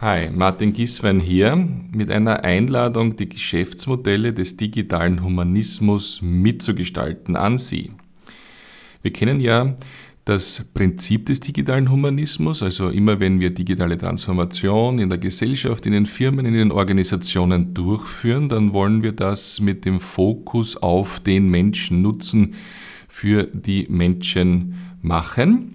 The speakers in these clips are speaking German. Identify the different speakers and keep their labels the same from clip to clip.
Speaker 1: Hi, Martin Giswein hier mit einer Einladung, die Geschäftsmodelle des digitalen Humanismus mitzugestalten an Sie. Wir kennen ja das Prinzip des digitalen Humanismus, also immer wenn wir digitale Transformation in der Gesellschaft, in den Firmen, in den Organisationen durchführen, dann wollen wir das mit dem Fokus auf den Menschen nutzen, für die Menschen machen.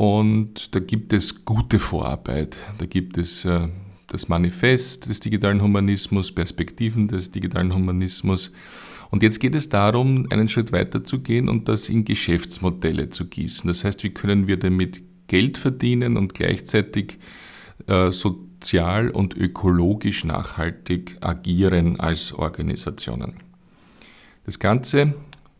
Speaker 1: Und da gibt es gute Vorarbeit. Da gibt es äh, das Manifest des digitalen Humanismus, Perspektiven des digitalen Humanismus. Und jetzt geht es darum, einen Schritt weiter zu gehen und das in Geschäftsmodelle zu gießen. Das heißt, wie können wir damit Geld verdienen und gleichzeitig äh, sozial und ökologisch nachhaltig agieren als Organisationen. Das Ganze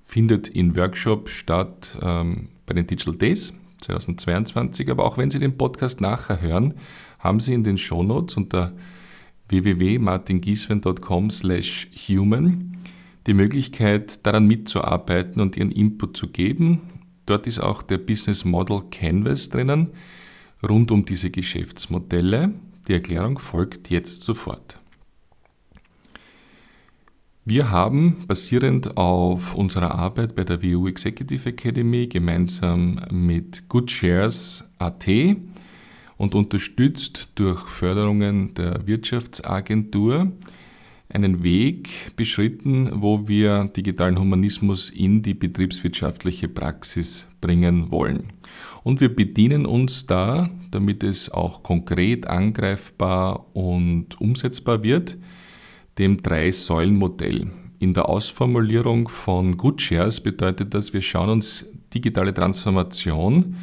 Speaker 1: findet in Workshop statt ähm, bei den Digital Days 2022. Aber auch wenn Sie den Podcast nachher hören, haben Sie in den Shownotes unter www.martingieswen.com slash human die Möglichkeit, daran mitzuarbeiten und Ihren Input zu geben. Dort ist auch der Business Model Canvas drinnen, rund um diese Geschäftsmodelle. Die Erklärung folgt jetzt sofort. Wir haben basierend auf unserer Arbeit bei der WU Executive Academy gemeinsam mit GoodShares.at und unterstützt durch Förderungen der Wirtschaftsagentur einen Weg beschritten, wo wir digitalen Humanismus in die betriebswirtschaftliche Praxis bringen wollen. Und wir bedienen uns da, damit es auch konkret angreifbar und umsetzbar wird, dem Drei-Säulen-Modell. In der Ausformulierung von GoodShares bedeutet das, wir schauen uns digitale Transformation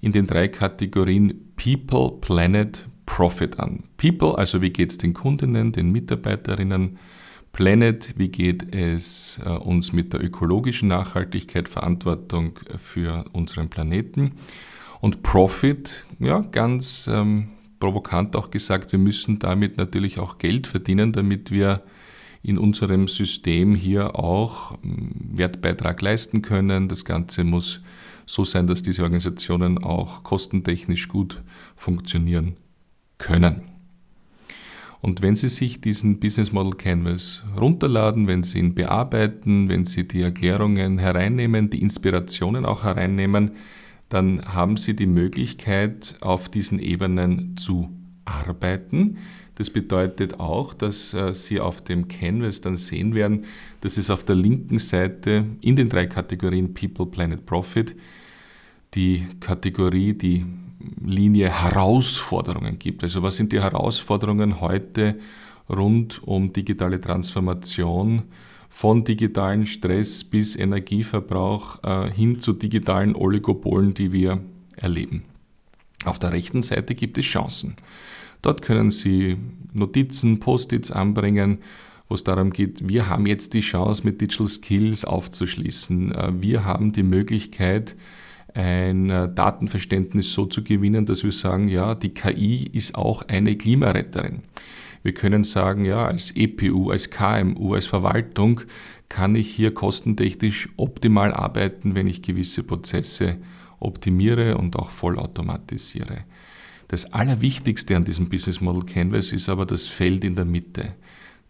Speaker 1: in den drei Kategorien People, Planet, Profit an. People, also wie geht es den Kundinnen, den Mitarbeiterinnen, Planet, wie geht es äh, uns mit der ökologischen Nachhaltigkeit, Verantwortung für unseren Planeten und Profit, ja, ganz ähm, provokant auch gesagt, wir müssen damit natürlich auch Geld verdienen, damit wir in unserem System hier auch hm, Wertbeitrag leisten können. Das Ganze muss so sein, dass diese Organisationen auch kostentechnisch gut funktionieren können. Und wenn Sie sich diesen Business Model Canvas runterladen, wenn Sie ihn bearbeiten, wenn Sie die Erklärungen hereinnehmen, die Inspirationen auch hereinnehmen, dann haben Sie die Möglichkeit, auf diesen Ebenen zu arbeiten. Das bedeutet auch, dass äh, Sie auf dem Canvas dann sehen werden, dass es auf der linken Seite in den drei Kategorien People, Planet, Profit die Kategorie, die Linie Herausforderungen gibt. Also was sind die Herausforderungen heute rund um digitale Transformation? Von digitalen Stress bis Energieverbrauch äh, hin zu digitalen Oligopolen, die wir erleben. Auf der rechten Seite gibt es Chancen. Dort können Sie Notizen, Post-its anbringen, wo es darum geht, wir haben jetzt die Chance, mit Digital Skills aufzuschließen. Äh, wir haben die Möglichkeit, ein äh, Datenverständnis so zu gewinnen, dass wir sagen, ja, die KI ist auch eine Klimaretterin. Wir können sagen, ja, als EPU, als KMU, als Verwaltung kann ich hier kostentechnisch optimal arbeiten, wenn ich gewisse Prozesse optimiere und auch vollautomatisiere. Das Allerwichtigste an diesem Business Model Canvas ist aber das Feld in der Mitte.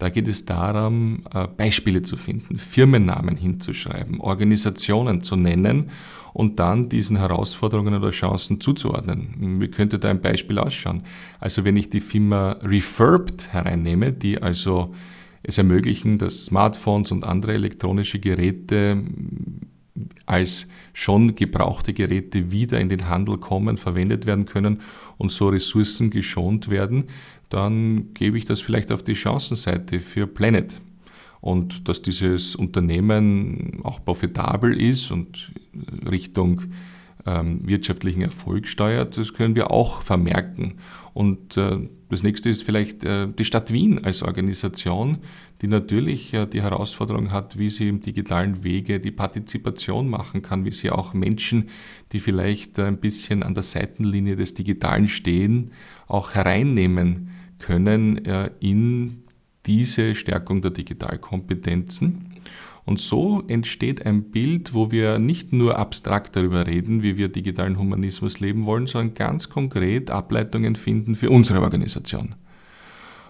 Speaker 1: Da geht es darum, äh, Beispiele zu finden, Firmennamen hinzuschreiben, Organisationen zu nennen und dann diesen Herausforderungen oder Chancen zuzuordnen. Wie könnte da ein Beispiel ausschauen? Also wenn ich die Firma Refurbed hereinnehme, die also es ermöglichen, dass Smartphones und andere elektronische Geräte als schon gebrauchte Geräte wieder in den Handel kommen, verwendet werden können und so Ressourcen geschont werden, dann gebe ich das vielleicht auf die Chancenseite für Planet. Und dass dieses Unternehmen auch profitabel ist und Richtung ähm, wirtschaftlichen Erfolg steuert, das können wir auch vermerken. Und äh, das nächste ist vielleicht äh, die Stadt Wien als Organisation, die natürlich äh, die Herausforderung hat, wie sie im digitalen Wege die Partizipation machen kann, wie sie auch Menschen, die vielleicht ein bisschen an der Seitenlinie des Digitalen stehen, auch hereinnehmen können in diese Stärkung der Digitalkompetenzen. Und so entsteht ein Bild, wo wir nicht nur abstrakt darüber reden, wie wir digitalen Humanismus leben wollen, sondern ganz konkret Ableitungen finden für unsere Organisation.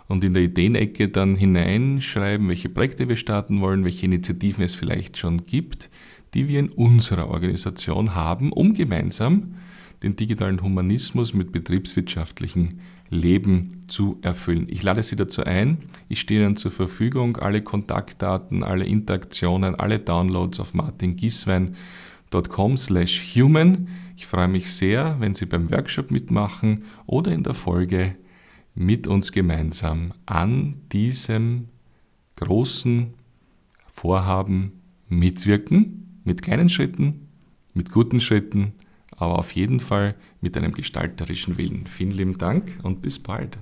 Speaker 1: Und in der Ideenecke dann hineinschreiben, welche Projekte wir starten wollen, welche Initiativen es vielleicht schon gibt, die wir in unserer Organisation haben, um gemeinsam den digitalen Humanismus mit betriebswirtschaftlichen Leben zu erfüllen. Ich lade Sie dazu ein. Ich stehe Ihnen zur Verfügung. Alle Kontaktdaten, alle Interaktionen, alle Downloads auf martingieswein.com slash human. Ich freue mich sehr, wenn Sie beim Workshop mitmachen oder in der Folge mit uns gemeinsam an diesem großen Vorhaben mitwirken, mit kleinen Schritten, mit guten Schritten, aber auf jeden Fall mit einem gestalterischen Willen. Vielen lieben Dank und bis bald.